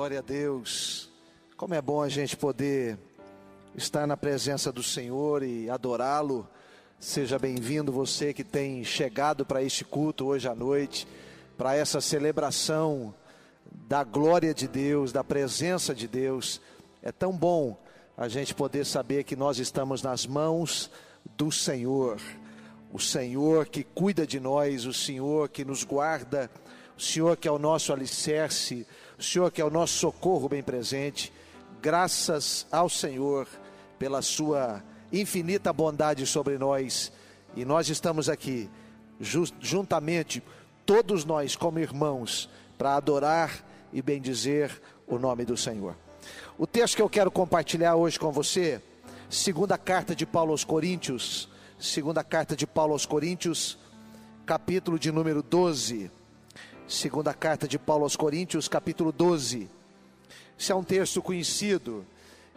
Glória a Deus. Como é bom a gente poder estar na presença do Senhor e adorá-lo. Seja bem-vindo você que tem chegado para este culto hoje à noite, para essa celebração da glória de Deus, da presença de Deus. É tão bom a gente poder saber que nós estamos nas mãos do Senhor. O Senhor que cuida de nós, o Senhor que nos guarda, o Senhor que é o nosso alicerce, o Senhor que é o nosso socorro bem presente. Graças ao Senhor pela sua infinita bondade sobre nós. E nós estamos aqui juntamente todos nós como irmãos para adorar e bendizer o nome do Senhor. O texto que eu quero compartilhar hoje com você, segunda carta de Paulo aos Coríntios, segunda carta de Paulo aos Coríntios, capítulo de número 12. Segunda carta de Paulo aos Coríntios, capítulo 12. Esse é um texto conhecido.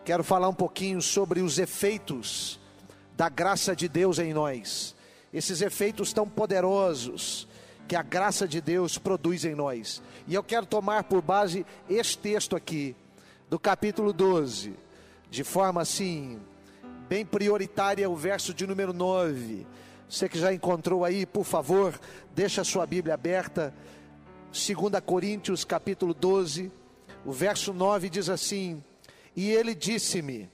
Quero falar um pouquinho sobre os efeitos da graça de Deus em nós. Esses efeitos tão poderosos que a graça de Deus produz em nós. E eu quero tomar por base este texto aqui, do capítulo 12, de forma assim, bem prioritária, o verso de número 9. Você que já encontrou aí, por favor, deixa a sua Bíblia aberta 2 Coríntios capítulo 12, o verso 9 diz assim: E ele disse-me: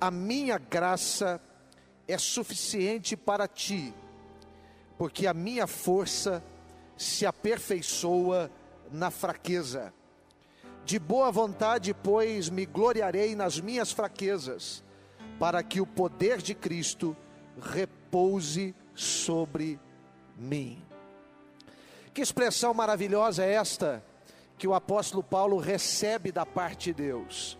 A minha graça é suficiente para ti, porque a minha força se aperfeiçoa na fraqueza. De boa vontade, pois, me gloriarei nas minhas fraquezas, para que o poder de Cristo repouse sobre mim. Que expressão maravilhosa é esta que o apóstolo Paulo recebe da parte de Deus.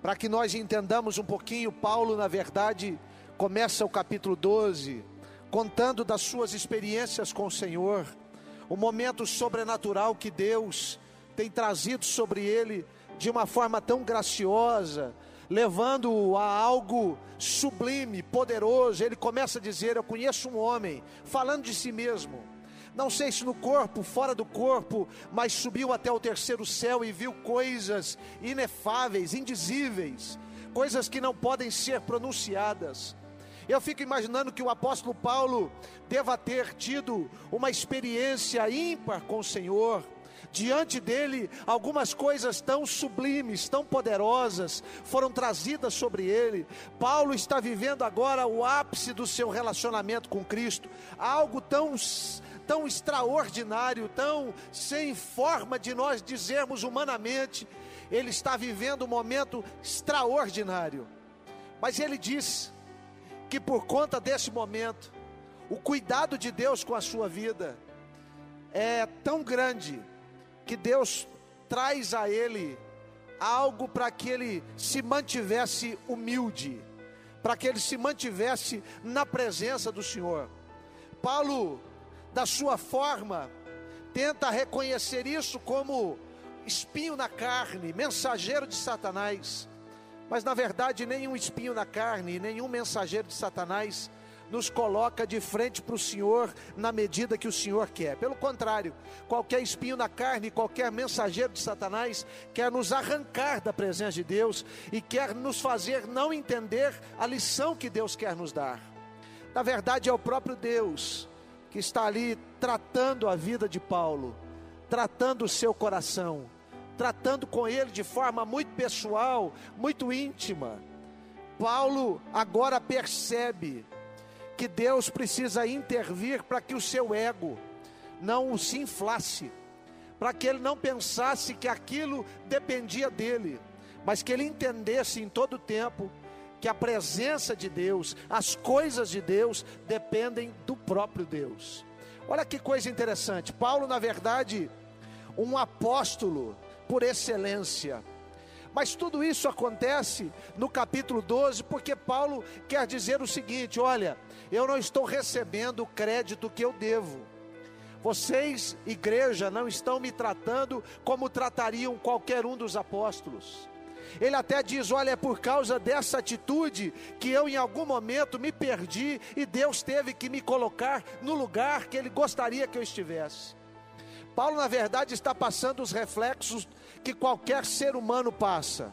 Para que nós entendamos um pouquinho, Paulo, na verdade, começa o capítulo 12 contando das suas experiências com o Senhor, o momento sobrenatural que Deus tem trazido sobre ele de uma forma tão graciosa, levando-o a algo sublime, poderoso. Ele começa a dizer: Eu conheço um homem, falando de si mesmo não sei se no corpo, fora do corpo, mas subiu até o terceiro céu e viu coisas inefáveis, indizíveis, coisas que não podem ser pronunciadas. Eu fico imaginando que o apóstolo Paulo deva ter tido uma experiência ímpar com o Senhor. Diante dele, algumas coisas tão sublimes, tão poderosas foram trazidas sobre ele. Paulo está vivendo agora o ápice do seu relacionamento com Cristo, algo tão tão extraordinário, tão sem forma de nós dizermos humanamente. Ele está vivendo um momento extraordinário. Mas ele diz que por conta desse momento, o cuidado de Deus com a sua vida é tão grande que Deus traz a ele algo para que ele se mantivesse humilde, para que ele se mantivesse na presença do Senhor. Paulo da sua forma, tenta reconhecer isso como espinho na carne, mensageiro de Satanás. Mas na verdade, nenhum espinho na carne, nenhum mensageiro de Satanás nos coloca de frente para o Senhor na medida que o Senhor quer. Pelo contrário, qualquer espinho na carne, qualquer mensageiro de Satanás quer nos arrancar da presença de Deus e quer nos fazer não entender a lição que Deus quer nos dar. Na verdade, é o próprio Deus que está ali tratando a vida de Paulo, tratando o seu coração, tratando com ele de forma muito pessoal, muito íntima. Paulo agora percebe que Deus precisa intervir para que o seu ego não se inflasse, para que ele não pensasse que aquilo dependia dele, mas que ele entendesse em todo o tempo que a presença de Deus, as coisas de Deus dependem do próprio Deus. Olha que coisa interessante. Paulo, na verdade, um apóstolo por excelência. Mas tudo isso acontece no capítulo 12, porque Paulo quer dizer o seguinte: olha, eu não estou recebendo o crédito que eu devo. Vocês, igreja, não estão me tratando como tratariam qualquer um dos apóstolos. Ele até diz: Olha, é por causa dessa atitude que eu em algum momento me perdi e Deus teve que me colocar no lugar que Ele gostaria que eu estivesse. Paulo, na verdade, está passando os reflexos que qualquer ser humano passa.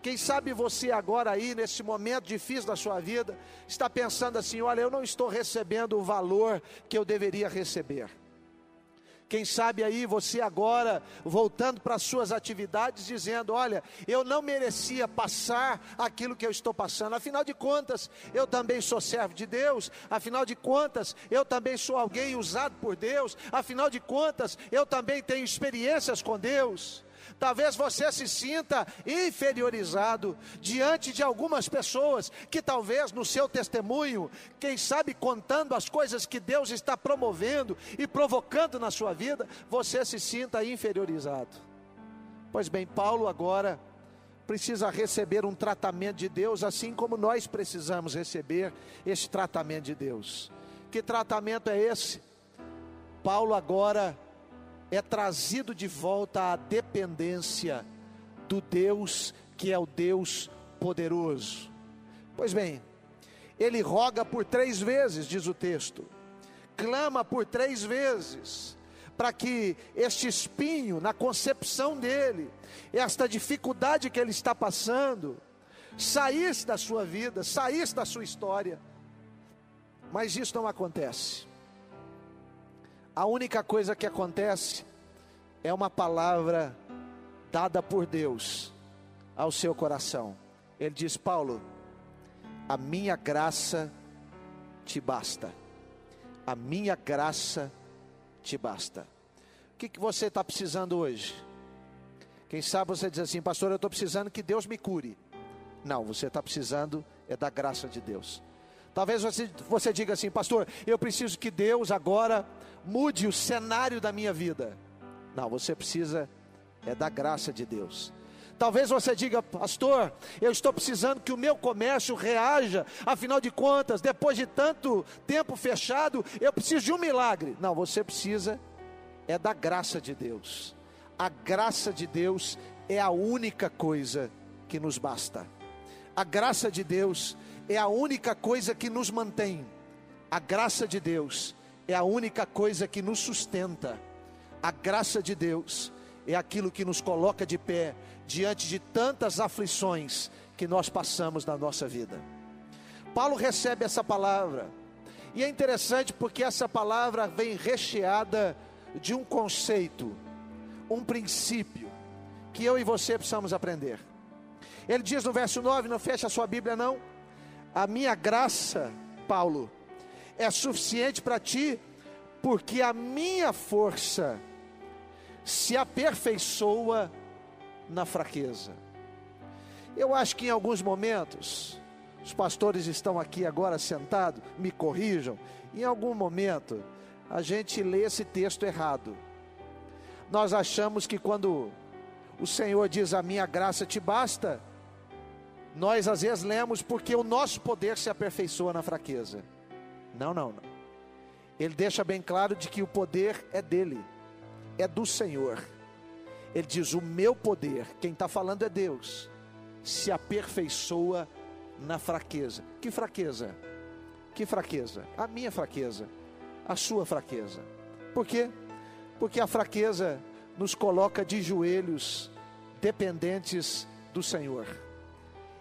Quem sabe você agora aí, nesse momento difícil da sua vida, está pensando assim: olha, eu não estou recebendo o valor que eu deveria receber. Quem sabe aí você agora voltando para as suas atividades, dizendo: Olha, eu não merecia passar aquilo que eu estou passando, afinal de contas, eu também sou servo de Deus, afinal de contas, eu também sou alguém usado por Deus, afinal de contas, eu também tenho experiências com Deus. Talvez você se sinta inferiorizado diante de algumas pessoas que talvez no seu testemunho, quem sabe contando as coisas que Deus está promovendo e provocando na sua vida, você se sinta inferiorizado. Pois bem, Paulo agora precisa receber um tratamento de Deus, assim como nós precisamos receber esse tratamento de Deus. Que tratamento é esse? Paulo agora é trazido de volta à dependência do Deus que é o Deus poderoso. Pois bem, ele roga por três vezes, diz o texto, clama por três vezes, para que este espinho na concepção dele, esta dificuldade que ele está passando, saísse da sua vida, saísse da sua história. Mas isso não acontece. A única coisa que acontece é uma palavra dada por Deus ao seu coração. Ele diz: Paulo, a minha graça te basta. A minha graça te basta. O que, que você está precisando hoje? Quem sabe você diz assim, pastor, eu estou precisando que Deus me cure. Não, você está precisando é da graça de Deus. Talvez você, você diga assim, pastor, eu preciso que Deus agora mude o cenário da minha vida. Não, você precisa é da graça de Deus. Talvez você diga, pastor, eu estou precisando que o meu comércio reaja, afinal de contas, depois de tanto tempo fechado, eu preciso de um milagre. Não, você precisa é da graça de Deus. A graça de Deus é a única coisa que nos basta. A graça de Deus é a única coisa que nos mantém. A graça de Deus é a única coisa que nos sustenta. A graça de Deus é aquilo que nos coloca de pé diante de tantas aflições que nós passamos na nossa vida. Paulo recebe essa palavra, e é interessante porque essa palavra vem recheada de um conceito, um princípio, que eu e você precisamos aprender. Ele diz no verso 9, não fecha a sua Bíblia não, a minha graça, Paulo, é suficiente para ti, porque a minha força se aperfeiçoa na fraqueza. Eu acho que em alguns momentos, os pastores estão aqui agora sentados, me corrijam, em algum momento a gente lê esse texto errado. Nós achamos que quando o Senhor diz a minha graça te basta, nós às vezes lemos porque o nosso poder se aperfeiçoa na fraqueza. Não, não, não. Ele deixa bem claro de que o poder é dele, é do Senhor. Ele diz: O meu poder, quem está falando é Deus, se aperfeiçoa na fraqueza. Que fraqueza? Que fraqueza? A minha fraqueza, a sua fraqueza. Por quê? Porque a fraqueza nos coloca de joelhos dependentes do Senhor.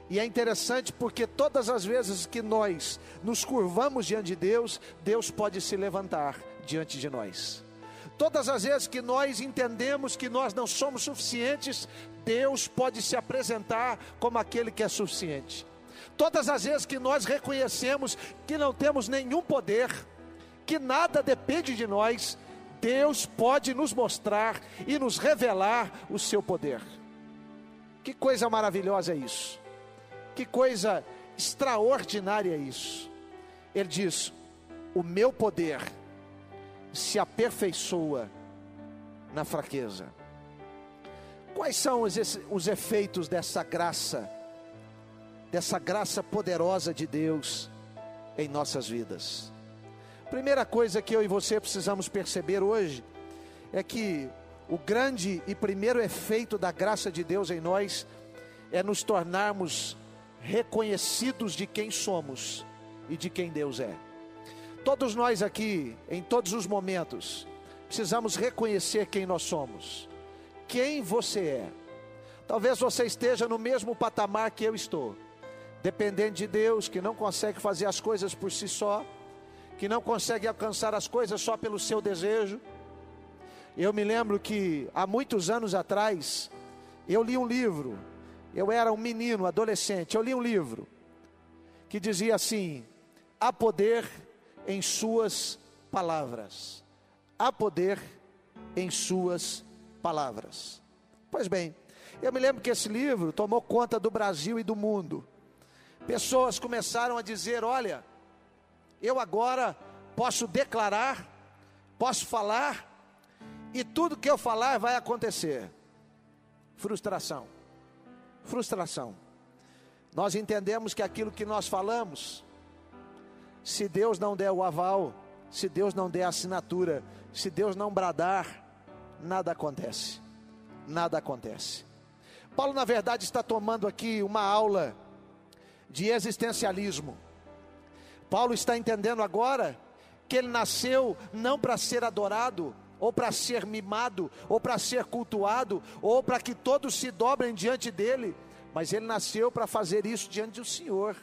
E é interessante porque todas as vezes que nós nos curvamos diante de Deus, Deus pode se levantar diante de nós. Todas as vezes que nós entendemos que nós não somos suficientes, Deus pode se apresentar como aquele que é suficiente. Todas as vezes que nós reconhecemos que não temos nenhum poder, que nada depende de nós, Deus pode nos mostrar e nos revelar o seu poder. Que coisa maravilhosa é isso! Que coisa extraordinária isso. Ele diz: O meu poder se aperfeiçoa na fraqueza. Quais são os, os efeitos dessa graça, dessa graça poderosa de Deus em nossas vidas? Primeira coisa que eu e você precisamos perceber hoje é que o grande e primeiro efeito da graça de Deus em nós é nos tornarmos reconhecidos de quem somos e de quem Deus é. Todos nós aqui, em todos os momentos, precisamos reconhecer quem nós somos, quem você é. Talvez você esteja no mesmo patamar que eu estou, dependendo de Deus, que não consegue fazer as coisas por si só, que não consegue alcançar as coisas só pelo seu desejo. Eu me lembro que há muitos anos atrás, eu li um livro, eu era um menino, adolescente, eu li um livro que dizia assim: há poder em Suas palavras. Há poder em Suas palavras. Pois bem, eu me lembro que esse livro tomou conta do Brasil e do mundo. Pessoas começaram a dizer: olha, eu agora posso declarar, posso falar, e tudo que eu falar vai acontecer. Frustração. Frustração. Nós entendemos que aquilo que nós falamos, se Deus não der o aval, se Deus não der a assinatura, se Deus não bradar, nada acontece. Nada acontece. Paulo, na verdade, está tomando aqui uma aula de existencialismo. Paulo está entendendo agora que ele nasceu não para ser adorado, ou para ser mimado, ou para ser cultuado, ou para que todos se dobrem diante dele, mas ele nasceu para fazer isso diante do Senhor.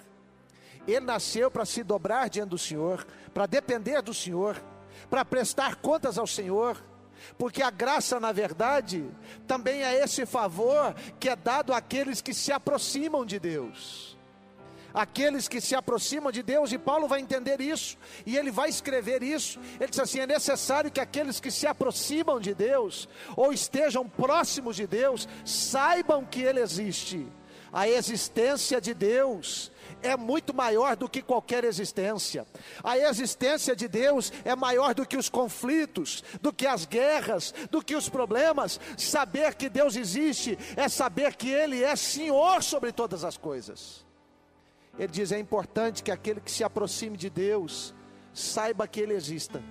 Ele nasceu para se dobrar diante do Senhor, para depender do Senhor, para prestar contas ao Senhor, porque a graça, na verdade, também é esse favor que é dado àqueles que se aproximam de Deus. Aqueles que se aproximam de Deus, e Paulo vai entender isso, e ele vai escrever isso. Ele diz assim: é necessário que aqueles que se aproximam de Deus, ou estejam próximos de Deus, saibam que Ele existe. A existência de Deus é muito maior do que qualquer existência. A existência de Deus é maior do que os conflitos, do que as guerras, do que os problemas. Saber que Deus existe é saber que Ele é Senhor sobre todas as coisas. Ele diz: é importante que aquele que se aproxime de Deus saiba que Ele exista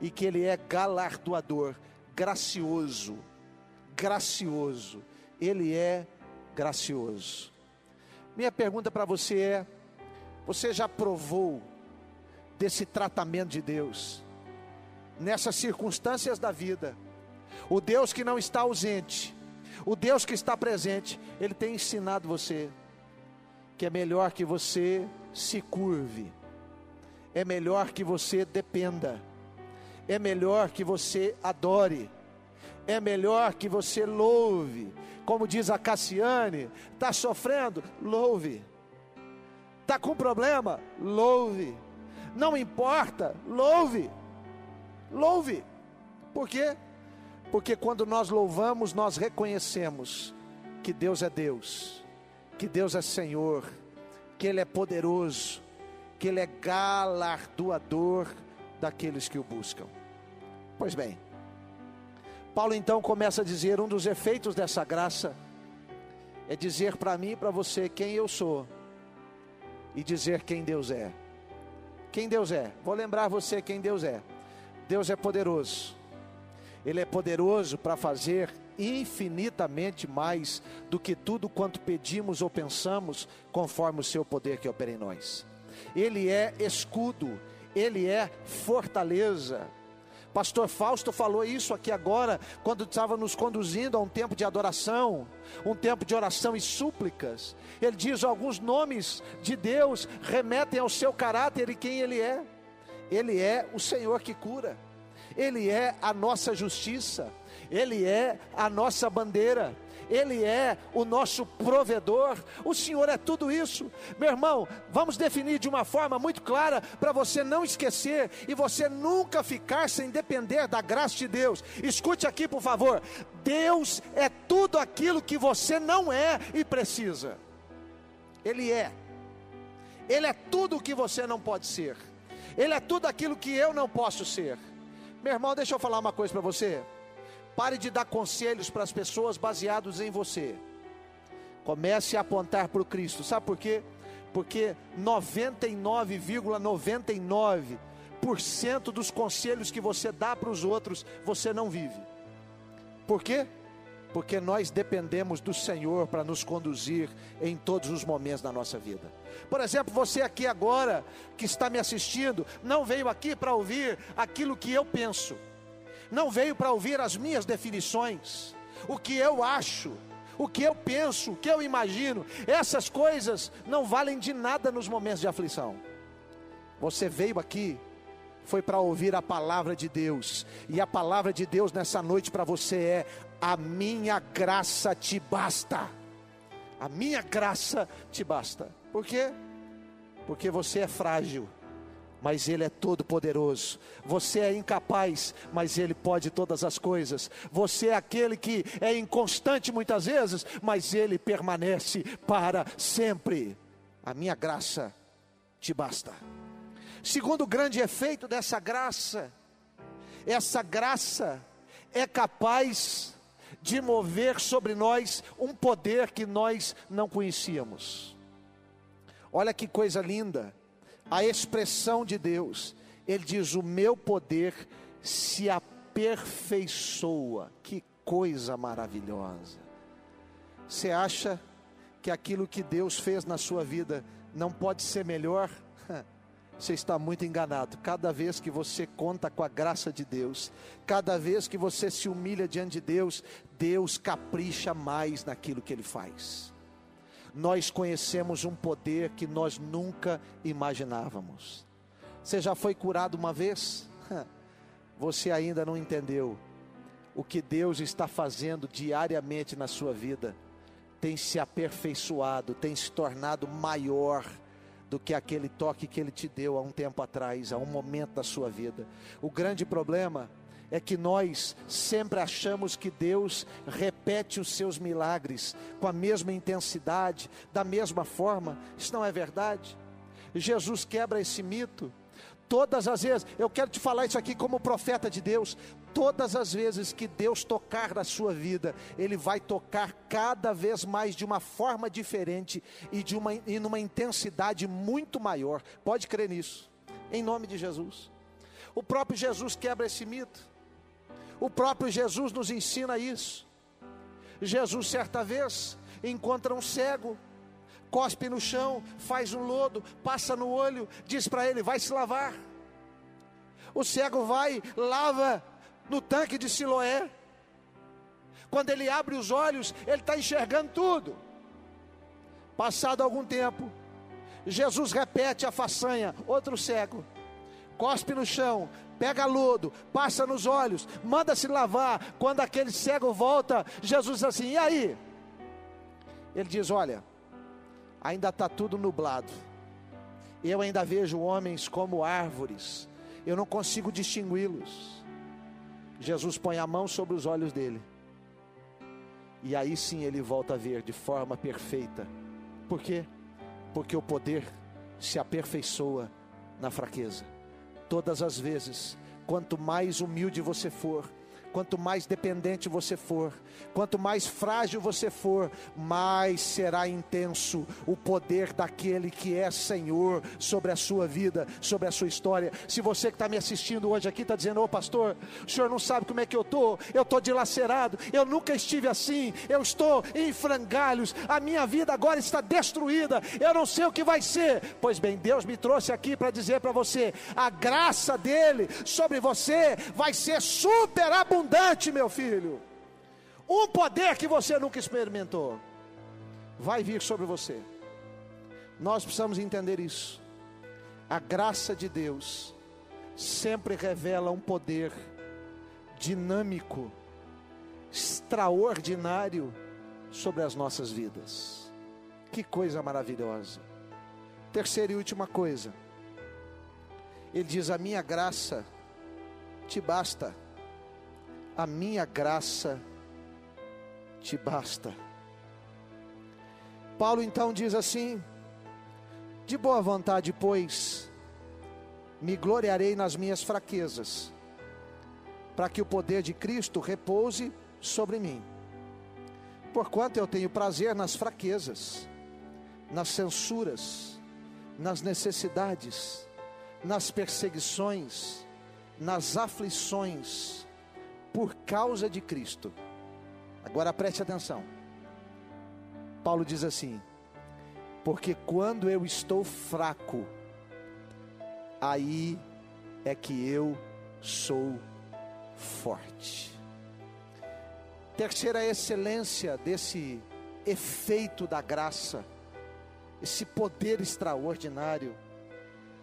e que Ele é galardoador, gracioso, gracioso. Ele é gracioso. Minha pergunta para você é: você já provou desse tratamento de Deus nessas circunstâncias da vida? O Deus que não está ausente, o Deus que está presente, ele tem ensinado você que é melhor que você se curve, é melhor que você dependa, é melhor que você adore, é melhor que você louve, como diz a Cassiane, está sofrendo? Louve. Está com problema? Louve. Não importa? Louve. Louve. Por quê? Porque quando nós louvamos, nós reconhecemos que Deus é Deus, que Deus é Senhor, que Ele é poderoso, que Ele é galardoador daqueles que o buscam. Pois bem, Paulo então começa a dizer: um dos efeitos dessa graça é dizer para mim e para você quem eu sou e dizer quem Deus é. Quem Deus é? Vou lembrar você quem Deus é. Deus é poderoso. Ele é poderoso para fazer infinitamente mais do que tudo quanto pedimos ou pensamos, conforme o seu poder que opera em nós. Ele é escudo, ele é fortaleza. Pastor Fausto falou isso aqui agora, quando estava nos conduzindo a um tempo de adoração, um tempo de oração e súplicas. Ele diz: alguns nomes de Deus remetem ao seu caráter e quem Ele é. Ele é o Senhor que cura, Ele é a nossa justiça, Ele é a nossa bandeira. Ele é o nosso provedor, o Senhor é tudo isso. Meu irmão, vamos definir de uma forma muito clara para você não esquecer e você nunca ficar sem depender da graça de Deus. Escute aqui, por favor: Deus é tudo aquilo que você não é e precisa. Ele é. Ele é tudo o que você não pode ser. Ele é tudo aquilo que eu não posso ser. Meu irmão, deixa eu falar uma coisa para você. Pare de dar conselhos para as pessoas baseados em você. Comece a apontar para o Cristo. Sabe por quê? Porque 99,99% ,99 dos conselhos que você dá para os outros, você não vive. Por quê? Porque nós dependemos do Senhor para nos conduzir em todos os momentos da nossa vida. Por exemplo, você aqui agora que está me assistindo, não veio aqui para ouvir aquilo que eu penso não veio para ouvir as minhas definições, o que eu acho, o que eu penso, o que eu imagino, essas coisas não valem de nada nos momentos de aflição. Você veio aqui foi para ouvir a palavra de Deus. E a palavra de Deus nessa noite para você é: a minha graça te basta. A minha graça te basta. Por quê? Porque você é frágil, mas Ele é todo poderoso. Você é incapaz, mas Ele pode todas as coisas. Você é aquele que é inconstante muitas vezes, mas Ele permanece para sempre. A minha graça te basta. Segundo grande efeito dessa graça, essa graça é capaz de mover sobre nós um poder que nós não conhecíamos. Olha que coisa linda, a expressão de Deus. Ele diz: O meu poder se aperfeiçoa. Que coisa maravilhosa. Você acha que aquilo que Deus fez na sua vida não pode ser melhor? Você está muito enganado. Cada vez que você conta com a graça de Deus, cada vez que você se humilha diante de Deus, Deus capricha mais naquilo que Ele faz. Nós conhecemos um poder que nós nunca imaginávamos. Você já foi curado uma vez? Você ainda não entendeu o que Deus está fazendo diariamente na sua vida. Tem se aperfeiçoado, tem se tornado maior do que aquele toque que ele te deu há um tempo atrás, há um momento da sua vida. O grande problema é que nós sempre achamos que Deus repete os seus milagres com a mesma intensidade, da mesma forma. Isso não é verdade. Jesus quebra esse mito. Todas as vezes, eu quero te falar isso aqui como profeta de Deus. Todas as vezes que Deus tocar na sua vida, Ele vai tocar cada vez mais de uma forma diferente e de uma e numa intensidade muito maior. Pode crer nisso. Em nome de Jesus. O próprio Jesus quebra esse mito. O próprio Jesus nos ensina isso. Jesus certa vez encontra um cego cospe no chão, faz um lodo, passa no olho, diz para ele: vai se lavar. O cego vai, lava no tanque de Siloé. Quando ele abre os olhos, ele está enxergando tudo. Passado algum tempo, Jesus repete a façanha, outro cego, cospe no chão, pega lodo, passa nos olhos, manda se lavar. Quando aquele cego volta, Jesus diz assim: e aí? Ele diz: olha, ainda está tudo nublado. Eu ainda vejo homens como árvores, eu não consigo distingui-los. Jesus põe a mão sobre os olhos dele, e aí sim ele volta a ver de forma perfeita. Por quê? Porque o poder se aperfeiçoa na fraqueza. Todas as vezes, quanto mais humilde você for, Quanto mais dependente você for, quanto mais frágil você for, mais será intenso o poder daquele que é Senhor sobre a sua vida, sobre a sua história. Se você que está me assistindo hoje aqui está dizendo, ô oh, pastor, o senhor não sabe como é que eu estou, eu estou dilacerado, eu nunca estive assim, eu estou em frangalhos, a minha vida agora está destruída, eu não sei o que vai ser. Pois bem, Deus me trouxe aqui para dizer para você: a graça dele sobre você vai ser super abundante, meu filho. Um poder que você nunca experimentou vai vir sobre você. Nós precisamos entender isso. A graça de Deus sempre revela um poder dinâmico, extraordinário sobre as nossas vidas. Que coisa maravilhosa. Terceira e última coisa. Ele diz: A minha graça te basta a minha graça te basta. Paulo então diz assim: de boa vontade, pois, me gloriarei nas minhas fraquezas, para que o poder de Cristo repouse sobre mim. Porquanto eu tenho prazer nas fraquezas, nas censuras, nas necessidades, nas perseguições, nas aflições, por causa de Cristo. Agora preste atenção. Paulo diz assim: Porque quando eu estou fraco, aí é que eu sou forte. Terceira excelência desse efeito da graça, esse poder extraordinário,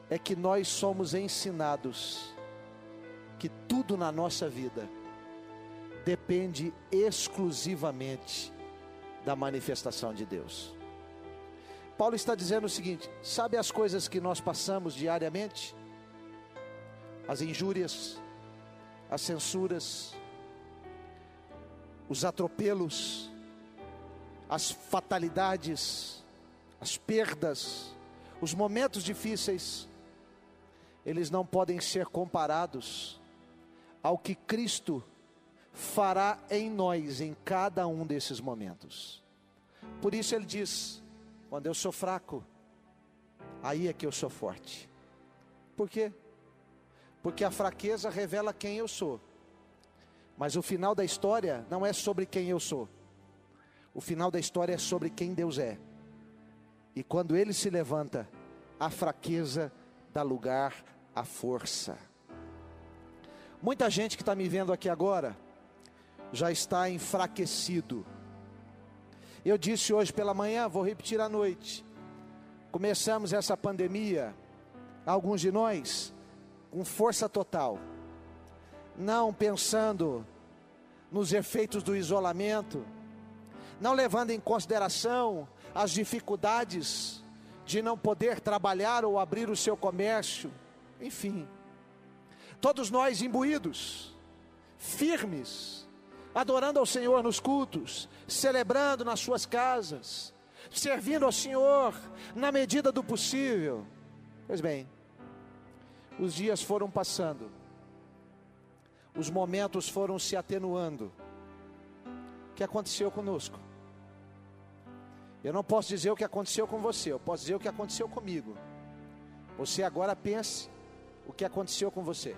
é que nós somos ensinados que tudo na nossa vida depende exclusivamente da manifestação de Deus. Paulo está dizendo o seguinte: sabe as coisas que nós passamos diariamente? As injúrias, as censuras, os atropelos, as fatalidades, as perdas, os momentos difíceis, eles não podem ser comparados ao que Cristo fará em nós em cada um desses momentos. Por isso ele diz: quando eu sou fraco, aí é que eu sou forte. Por quê? Porque a fraqueza revela quem eu sou. Mas o final da história não é sobre quem eu sou. O final da história é sobre quem Deus é. E quando ele se levanta, a fraqueza dá lugar à força. Muita gente que está me vendo aqui agora já está enfraquecido. Eu disse hoje pela manhã, vou repetir à noite. Começamos essa pandemia, alguns de nós, com força total não pensando nos efeitos do isolamento, não levando em consideração as dificuldades de não poder trabalhar ou abrir o seu comércio, enfim. Todos nós imbuídos, firmes, adorando ao Senhor nos cultos, celebrando nas suas casas, servindo ao Senhor na medida do possível. Pois bem, os dias foram passando os momentos foram se atenuando. O que aconteceu conosco? Eu não posso dizer o que aconteceu com você, eu posso dizer o que aconteceu comigo. Você agora pense o que aconteceu com você.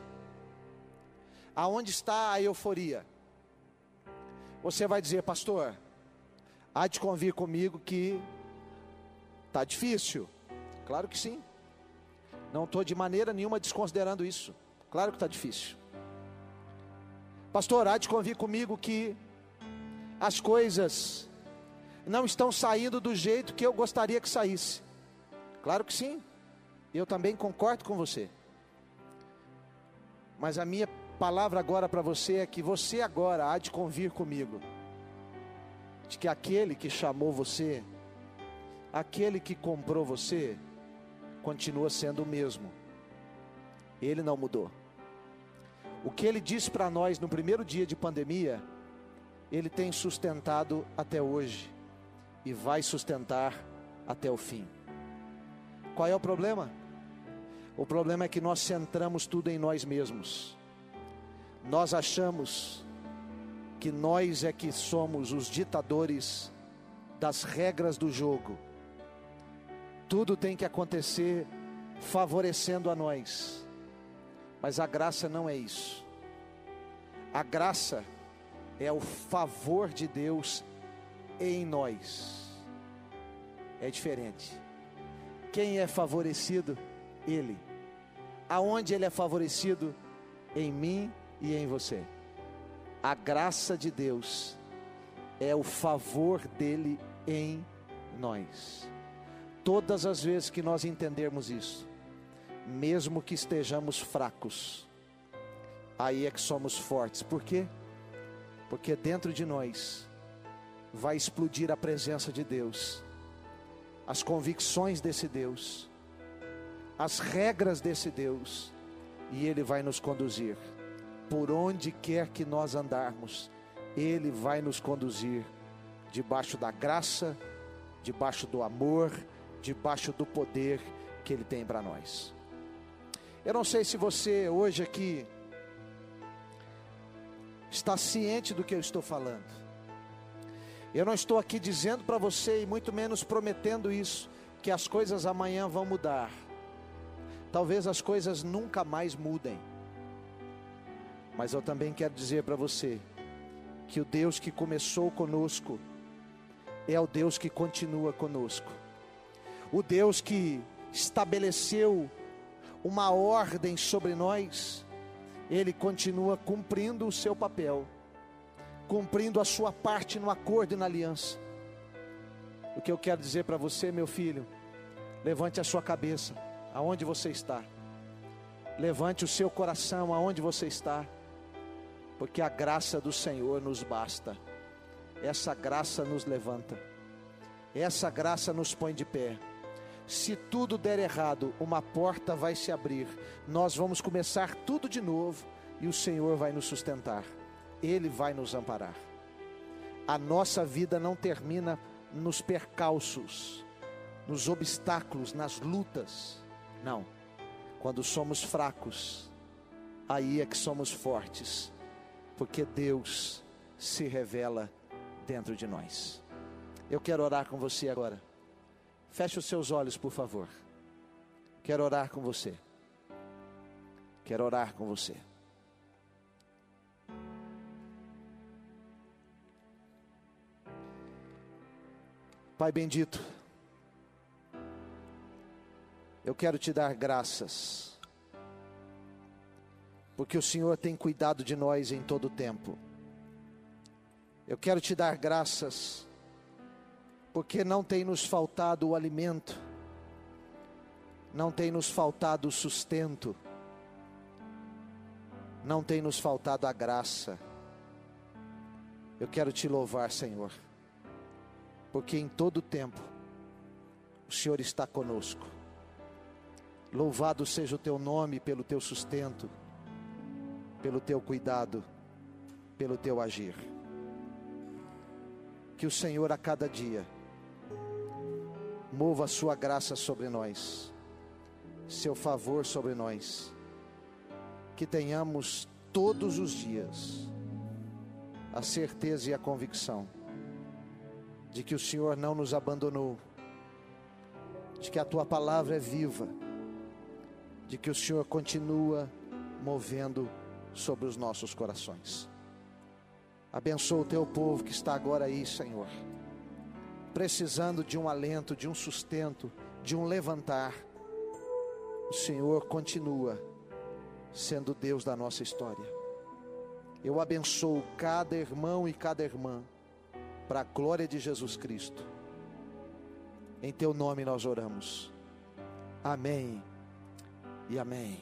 Aonde está a euforia? Você vai dizer, pastor, há de convir comigo que está difícil. Claro que sim. Não estou de maneira nenhuma desconsiderando isso. Claro que está difícil. Pastor, há de convir comigo que as coisas não estão saindo do jeito que eu gostaria que saísse. Claro que sim. Eu também concordo com você. Mas a minha palavra agora para você é que você agora há de convir comigo de que aquele que chamou você, aquele que comprou você, continua sendo o mesmo. Ele não mudou. O que ele disse para nós no primeiro dia de pandemia, ele tem sustentado até hoje e vai sustentar até o fim. Qual é o problema? O problema é que nós centramos tudo em nós mesmos. Nós achamos que nós é que somos os ditadores das regras do jogo. Tudo tem que acontecer favorecendo a nós. Mas a graça não é isso. A graça é o favor de Deus em nós. É diferente. Quem é favorecido? Ele. Aonde ele é favorecido? Em mim e em você. A graça de Deus é o favor dele em nós. Todas as vezes que nós entendermos isso, mesmo que estejamos fracos, aí é que somos fortes. Por quê? Porque dentro de nós vai explodir a presença de Deus, as convicções desse Deus, as regras desse Deus, e Ele vai nos conduzir. Por onde quer que nós andarmos, Ele vai nos conduzir debaixo da graça, debaixo do amor, debaixo do poder que Ele tem para nós. Eu não sei se você hoje aqui está ciente do que eu estou falando. Eu não estou aqui dizendo para você, e muito menos prometendo isso, que as coisas amanhã vão mudar. Talvez as coisas nunca mais mudem. Mas eu também quero dizer para você que o Deus que começou conosco é o Deus que continua conosco. O Deus que estabeleceu uma ordem sobre nós, ele continua cumprindo o seu papel. cumprindo a sua parte no acordo e na aliança. O que eu quero dizer para você, meu filho, levante a sua cabeça, aonde você está. Levante o seu coração aonde você está, porque a graça do Senhor nos basta. Essa graça nos levanta. Essa graça nos põe de pé. Se tudo der errado, uma porta vai se abrir. Nós vamos começar tudo de novo e o Senhor vai nos sustentar. Ele vai nos amparar. A nossa vida não termina nos percalços, nos obstáculos, nas lutas. Não. Quando somos fracos, aí é que somos fortes, porque Deus se revela dentro de nós. Eu quero orar com você agora. Feche os seus olhos, por favor. Quero orar com você. Quero orar com você. Pai bendito, eu quero te dar graças, porque o Senhor tem cuidado de nós em todo o tempo. Eu quero te dar graças, porque não tem nos faltado o alimento, não tem nos faltado o sustento, não tem nos faltado a graça. Eu quero te louvar, Senhor porque em todo tempo o Senhor está conosco. Louvado seja o teu nome pelo teu sustento, pelo teu cuidado, pelo teu agir. Que o Senhor a cada dia mova a sua graça sobre nós, seu favor sobre nós, que tenhamos todos os dias a certeza e a convicção de que o Senhor não nos abandonou, de que a tua palavra é viva, de que o Senhor continua movendo sobre os nossos corações. Abençoa o teu povo que está agora aí, Senhor, precisando de um alento, de um sustento, de um levantar. O Senhor continua sendo Deus da nossa história. Eu abençoo cada irmão e cada irmã para a glória de Jesus Cristo. Em teu nome nós oramos. Amém e amém.